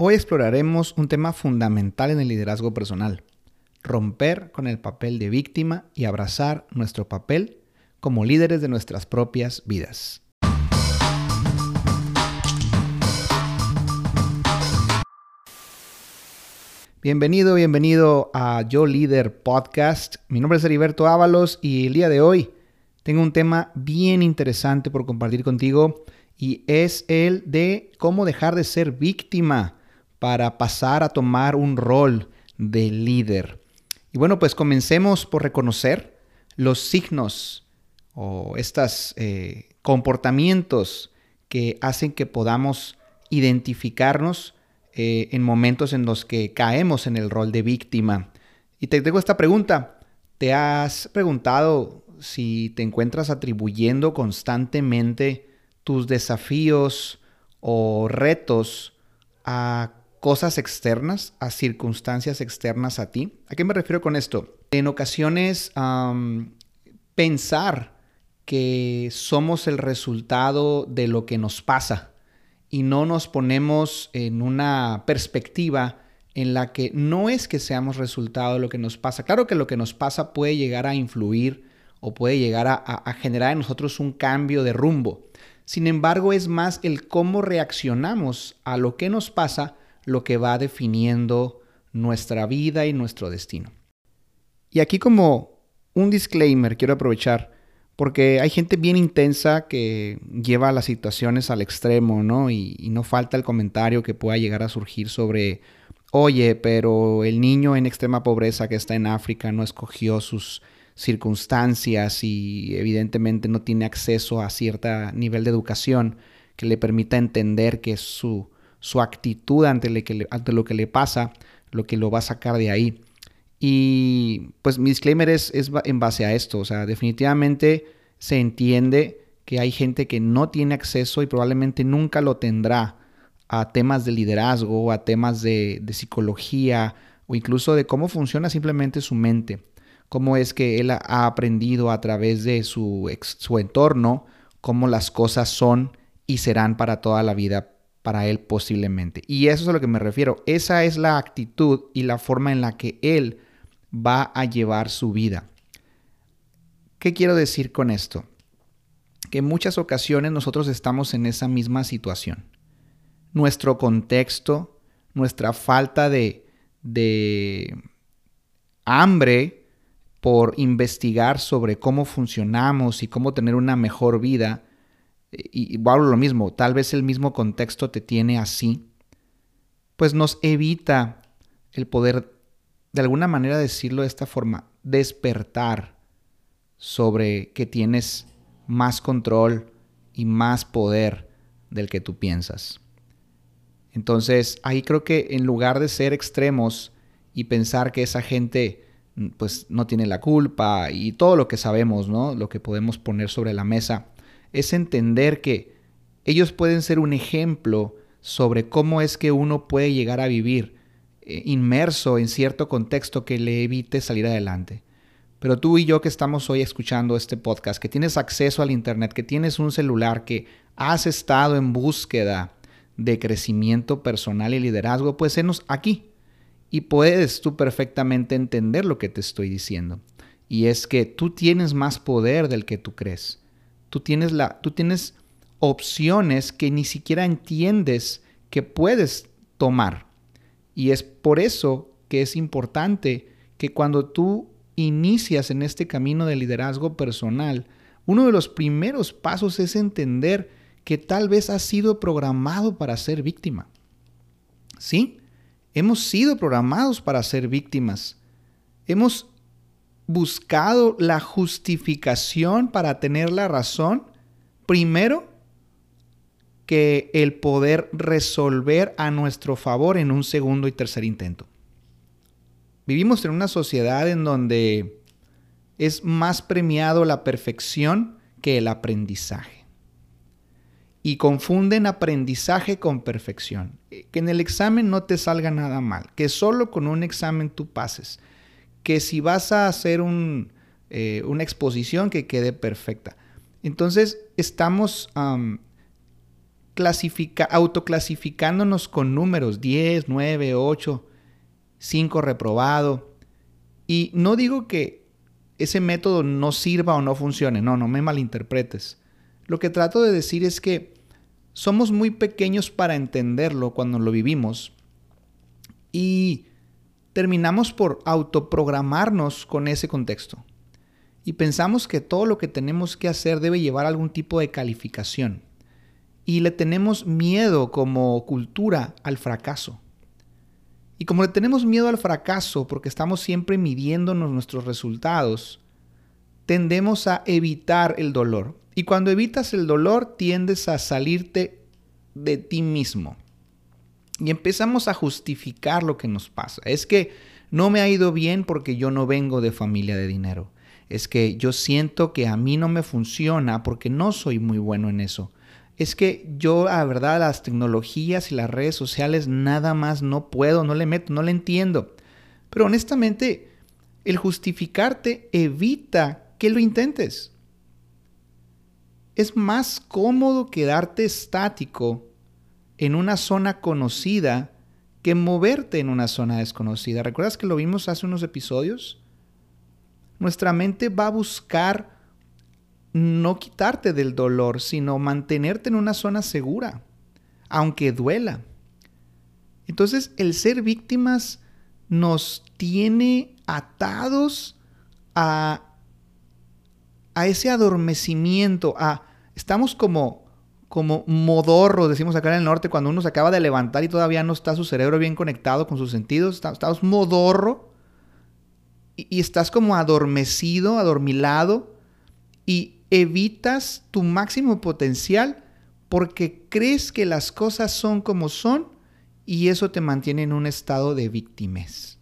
Hoy exploraremos un tema fundamental en el liderazgo personal, romper con el papel de víctima y abrazar nuestro papel como líderes de nuestras propias vidas. Bienvenido, bienvenido a Yo Líder Podcast. Mi nombre es Heriberto Ábalos y el día de hoy tengo un tema bien interesante por compartir contigo y es el de cómo dejar de ser víctima para pasar a tomar un rol de líder. Y bueno, pues comencemos por reconocer los signos o estos eh, comportamientos que hacen que podamos identificarnos eh, en momentos en los que caemos en el rol de víctima. Y te tengo esta pregunta. ¿Te has preguntado si te encuentras atribuyendo constantemente tus desafíos o retos a cosas externas, a circunstancias externas a ti. ¿A qué me refiero con esto? En ocasiones pensar que somos el resultado de lo que nos pasa y no nos ponemos en una perspectiva en la que no es que seamos resultado de lo que nos pasa. Claro que lo que nos pasa puede llegar a influir o puede llegar a, generar en nosotros un cambio de rumbo. Sin embargo, es más el cómo reaccionamos a lo que nos pasa lo que va definiendo nuestra vida y nuestro destino. Y aquí como un disclaimer quiero aprovechar, porque hay gente bien intensa que lleva las situaciones al extremo, ¿no? Y, no falta el comentario que pueda llegar a surgir sobre, oye, pero el niño en extrema pobreza que está en África no escogió sus circunstancias y evidentemente no tiene acceso a cierto nivel de educación que le permita entender que su, su actitud ante, lo que le pasa, lo que lo va a sacar de ahí. Y pues mi disclaimer es, en base a esto, o sea, definitivamente se entiende que hay gente que no tiene acceso y probablemente nunca lo tendrá a temas de liderazgo, a temas de, de psicología o incluso de cómo funciona simplemente su mente, cómo es que él ha aprendido a través de su, su entorno, cómo las cosas son y serán para toda la vida para él posiblemente. Y eso es a lo que me refiero. Esa es la actitud y la forma en la que él va a llevar su vida. ¿Qué quiero decir con esto? Que en muchas ocasiones nosotros estamos en esa misma situación. Nuestro contexto, nuestra falta de, de hambre por investigar sobre cómo funcionamos y cómo tener una mejor vida, y, y lo mismo, tal vez el mismo contexto te tiene así, pues nos evita el poder, de alguna manera decirlo de esta forma, despertar sobre que tienes más control y más poder del que tú piensas. Entonces, ahí creo que en lugar de ser extremos y pensar que esa gente pues no tiene la culpa y todo lo que sabemos, ¿no? Lo que podemos poner sobre la mesa, es entender que ellos pueden ser un ejemplo sobre cómo es que uno puede llegar a vivir eh, inmerso en cierto contexto que le evite salir adelante. Pero tú y yo que estamos hoy escuchando este podcast, que tienes acceso al Internet, que tienes un celular, que has estado en búsqueda de crecimiento personal y liderazgo, pues enos aquí y puedes tú perfectamente entender lo que te estoy diciendo. Y es que tú tienes más poder del que tú crees. Tú tienes, la, tú tienes opciones que ni siquiera entiendes que puedes tomar. Y es por eso que es importante que cuando tú inicias en este camino de liderazgo personal, uno de los primeros pasos es entender que tal vez has sido programado para ser víctima. ¿Sí? Hemos sido programados para ser víctimas. Hemos buscado la justificación para tener la razón, primero que el poder resolver a nuestro favor en un segundo y tercer intento. Vivimos en una sociedad en donde es más premiado la perfección que el aprendizaje. Y confunden aprendizaje con perfección. Que en el examen no te salga nada mal, que solo con un examen tú pases que si vas a hacer eh, una exposición que quede perfecta. Entonces estamos autoclasificándonos con números 10, 9, 8, 5 reprobado. Y no digo que ese método no sirva o no funcione, no, no me malinterpretes. Lo que trato de decir es que somos muy pequeños para entenderlo cuando lo vivimos y terminamos por autoprogramarnos con ese contexto. Y pensamos que todo lo que tenemos que hacer debe llevar algún tipo de calificación. Y le tenemos miedo como cultura al fracaso. Y como le tenemos miedo al fracaso porque estamos siempre midiéndonos nuestros resultados, tendemos a evitar el dolor. Y cuando evitas el dolor tiendes a salirte de ti mismo. Y empezamos a justificar lo que nos pasa. Es que no me ha ido bien porque yo no vengo de familia de dinero. Es que yo siento que a mí no me funciona porque no soy muy bueno en eso. Es que yo, la verdad, las tecnologías y las redes sociales nada más no puedo, no le meto, no le entiendo. Pero honestamente, el justificarte evita que lo intentes es más cómodo quedarte estático en una zona conocida que moverte en una zona desconocida. ¿Recuerdas que lo vimos hace unos episodios? Nuestra mente va a buscar no quitarte del dolor, sino mantenerte en una zona segura, aunque duela. Entonces el ser víctimas nos tiene atados a, a ese adormecimiento, a estamos como, como modorros, decimos acá en el norte, cuando uno se acaba de levantar y todavía no está su cerebro bien conectado con sus sentidos, estamos modorro y, y estás como adormecido, adormilado y evitas tu máximo potencial porque crees que las cosas son como son y eso te mantiene en un estado de víctimas.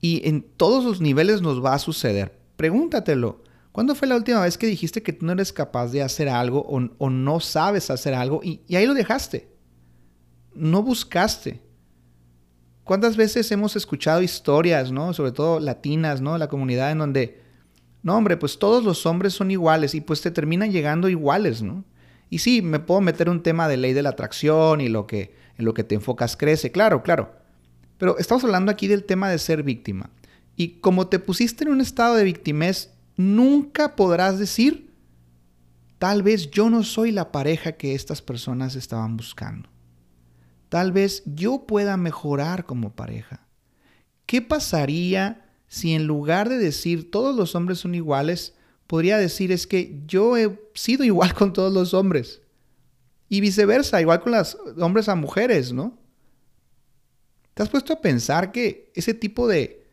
Y en todos los niveles nos va a suceder. Pregúntatelo. ¿Cuándo fue la última vez que dijiste que tú no eres capaz de hacer algo o, no sabes hacer algo y, ahí lo dejaste? No buscaste. ¿Cuántas veces hemos escuchado historias, ¿no? Sobre todo latinas, ¿no? La comunidad en donde, no, hombre, pues todos los hombres son iguales y pues te terminan llegando iguales, ¿no? Y sí, me puedo meter un tema de ley de la atracción y lo que en lo que te enfocas crece, claro, claro. Pero estamos hablando aquí del tema de ser víctima. Y como te pusiste en un estado de victimez, nunca podrás decir, tal vez yo no soy la pareja que estas personas estaban buscando. Tal vez yo pueda mejorar como pareja. ¿Qué pasaría si en lugar de decir todos los hombres son iguales, podría decir es que yo he sido igual con todos los hombres? Y viceversa, igual con los hombres a mujeres, ¿no? ¿Te has puesto a pensar que ese tipo de,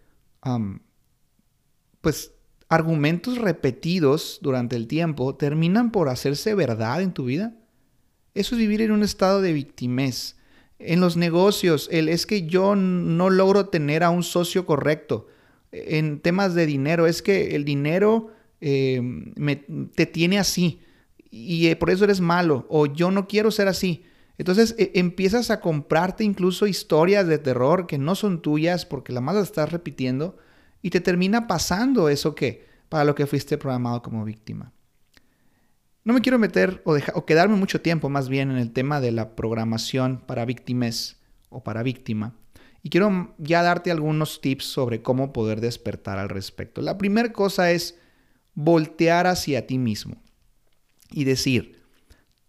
pues, argumentos repetidos durante el tiempo terminan por hacerse verdad en tu vida? Eso es vivir en un estado de victimez. En los negocios, el es que yo no logro tener a un socio correcto. En temas de dinero, es que el dinero eh, te tiene así y eh, por eso eres malo o yo no quiero ser así. Entonces e, empiezas a comprarte incluso historias de terror que no son tuyas porque la más las estás repitiendo y te termina pasando eso que para lo que fuiste programado como víctima. No me quiero meter o, quedarme mucho tiempo más bien en el tema de la programación para víctimas o para víctima. Y quiero ya darte algunos tips sobre cómo poder despertar al respecto. La primera cosa es voltear hacia ti mismo y decir,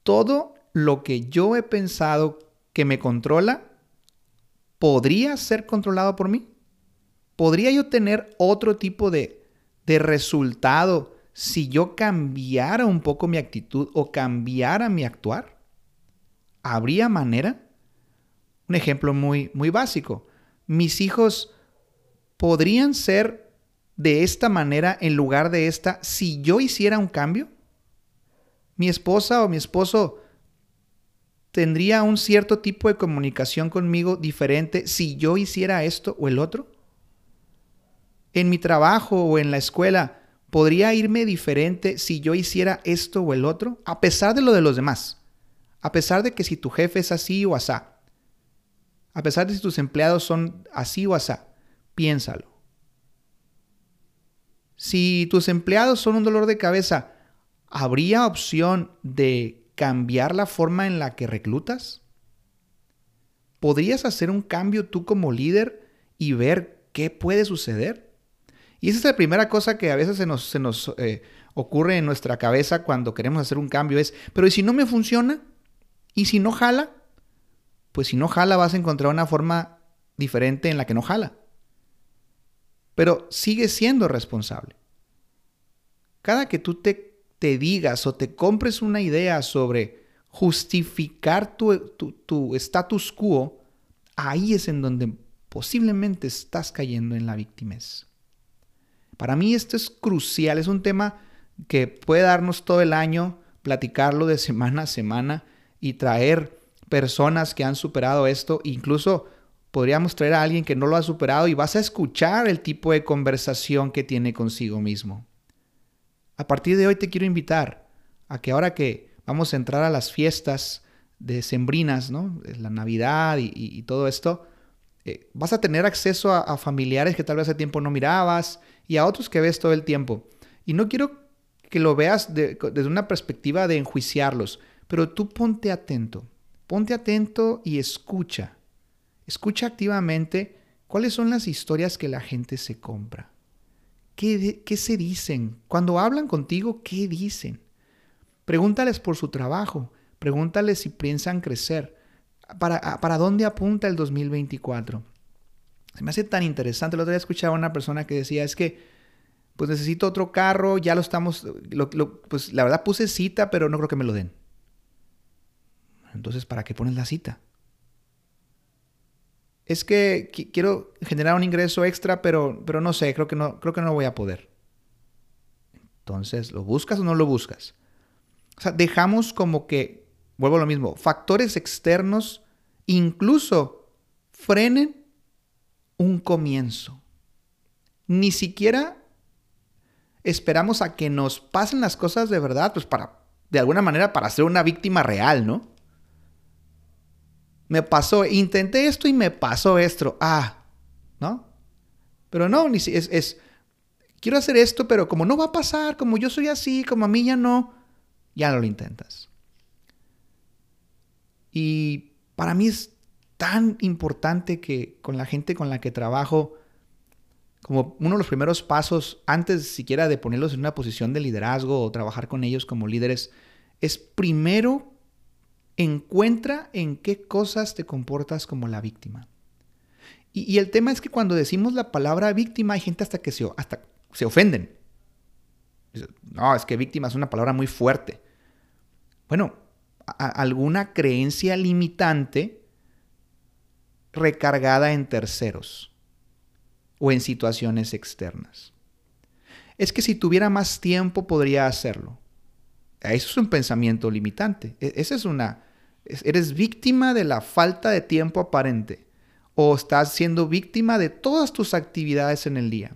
todo lo que yo he pensado que me controla, ¿podría ser controlado por mí? ¿Podría yo tener otro tipo de, de resultado si yo cambiara un poco mi actitud o cambiara mi actuar? ¿Habría manera? Un ejemplo muy, muy básico. Mis hijos podrían ser de esta manera en lugar de esta si yo hiciera un cambio. Mi esposa o mi esposo tendría un cierto tipo de comunicación conmigo diferente si yo hiciera esto o el otro en mi trabajo o en la escuela, ¿podría irme diferente si yo hiciera esto o el otro? A pesar de lo de los demás. A pesar de que si tu jefe es así o asá. A pesar de si tus empleados son así o asá. Piénsalo. Si tus empleados son un dolor de cabeza, ¿habría opción de cambiar la forma en la que reclutas? ¿Podrías hacer un cambio tú como líder y ver qué puede suceder? Y esa es la primera cosa que a veces se nos, se nos eh, ocurre en nuestra cabeza cuando queremos hacer un cambio es, pero ¿y si no me funciona? ¿Y si no jala? Pues si no jala vas a encontrar una forma diferente en la que no jala. Pero sigue siendo responsable. Cada que tú te, te digas o te compres una idea sobre justificar tu, tu status quo, ahí es en donde posiblemente estás cayendo en la victimez. Para mí esto es crucial, es un tema que puede darnos todo el año, platicarlo de semana a semana y traer personas que han superado esto, incluso podríamos traer a alguien que no lo ha superado y vas a escuchar el tipo de conversación que tiene consigo mismo. A partir de hoy te quiero invitar a que ahora que vamos a entrar a las fiestas de sembrinas, ¿no? La Navidad y, todo esto, eh, vas a tener acceso a, a, familiares que tal vez hace tiempo no mirabas y a otros que ves todo el tiempo. Y no quiero que lo veas desde una perspectiva de enjuiciarlos, pero tú ponte atento, ponte atento y escucha. Escucha activamente cuáles son las historias que la gente se compra. ¿Qué, qué se dicen? Cuando hablan contigo, ¿qué dicen? Pregúntales por su trabajo, pregúntales si piensan crecer. ¿Para, ¿Para dónde apunta el 2024? Se me hace tan interesante. El otro día escuchaba a una persona que decía, es que pues necesito otro carro, ya lo estamos, pues la verdad puse cita, pero no creo que me lo den. Entonces, ¿para qué pones la cita? Es que quiero generar un ingreso extra, pero, pero no sé, creo que no, creo que no voy a poder. Entonces, ¿lo buscas o no lo buscas? O sea, dejamos como que, vuelvo a lo mismo, factores externos incluso frenen un comienzo. Ni siquiera esperamos a que nos pasen las cosas de verdad, pues para, de alguna manera, para ser una víctima real, ¿no? Me pasó, intenté esto y me pasó esto. Ah, ¿no? Pero no, ni es, es, quiero hacer esto, pero como no va a pasar, como yo soy así, como a mí ya no, ya no lo intentas. Y para mí es tan importante que con la gente con la que trabajo, como uno de los primeros pasos antes siquiera de ponerlos en una posición de liderazgo o trabajar con ellos como líderes, es primero encuentra en qué cosas te comportas como la víctima. Y, el tema es que cuando decimos la palabra víctima hay gente hasta que se, hasta se ofenden. No, es que víctima es una palabra muy fuerte. Bueno, alguna creencia limitante recargada en terceros o en situaciones externas. Es que si tuviera más tiempo podría hacerlo. Eso es un pensamiento limitante. E, esa es una... Eres víctima de la falta de tiempo aparente o estás siendo víctima de todas tus actividades en el día.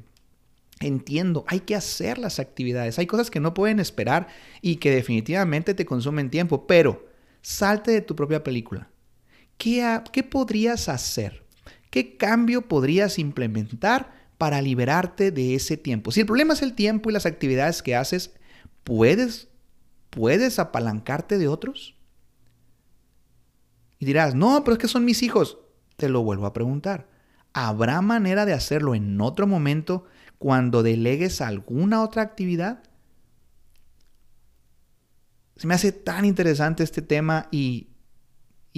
Entiendo, hay que hacer las actividades. Hay cosas que no pueden esperar y que definitivamente te consumen tiempo, pero salte de tu propia película. ¿Qué, podrías hacer? ¿Qué cambio podrías implementar para liberarte de ese tiempo? Si el problema es el tiempo y las actividades que haces, ¿puedes, puedes apalancarte de otros? Y dirás, no, pero es que son mis hijos. Te lo vuelvo a preguntar. ¿Habrá manera de hacerlo en otro momento cuando delegues alguna otra actividad? Se me hace tan interesante este tema y,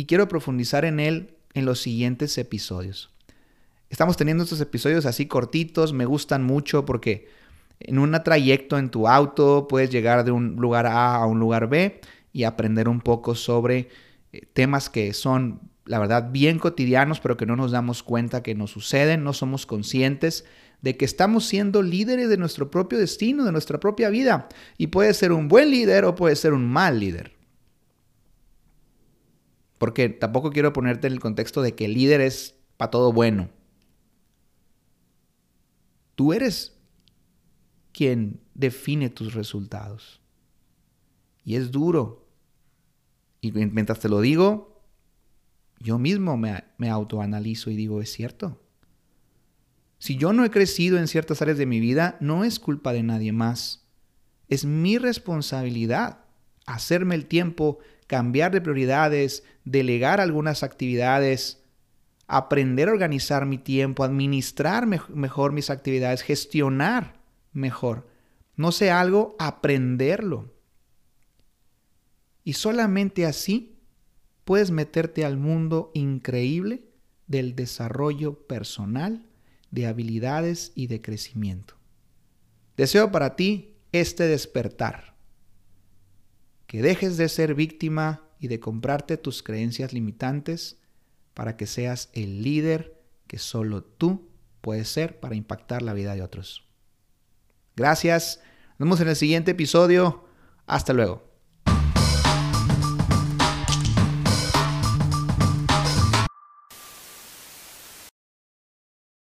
y quiero profundizar en él en los siguientes episodios. Estamos teniendo estos episodios así cortitos, me gustan mucho porque en un trayecto en tu auto puedes llegar de un lugar A a un lugar B y aprender un poco sobre eh, temas que son, la verdad, bien cotidianos, pero que no nos damos cuenta que nos suceden, no somos conscientes de que estamos siendo líderes de nuestro propio destino, de nuestra propia vida. Y puede ser un buen líder o puede ser un mal líder. Porque tampoco quiero ponerte en el contexto de que el líder es para todo bueno. Tú eres quien define tus resultados. Y es duro. Y mientras te lo digo, yo mismo me, autoanalizo y digo, es cierto. Si yo no he crecido en ciertas áreas de mi vida, no es culpa de nadie más. Es mi responsabilidad hacerme el tiempo, cambiar de prioridades, delegar algunas actividades, aprender a organizar mi tiempo, administrar mejor mis actividades, gestionar mejor. No sé algo, aprenderlo. Y solamente así puedes meterte al mundo increíble del desarrollo personal, de habilidades y de crecimiento. Deseo para ti este despertar. Que dejes de ser víctima y de comprarte tus creencias limitantes para que seas el líder que solo tú puedes ser para impactar la vida de otros. Gracias. Nos vemos en el siguiente episodio. Hasta luego.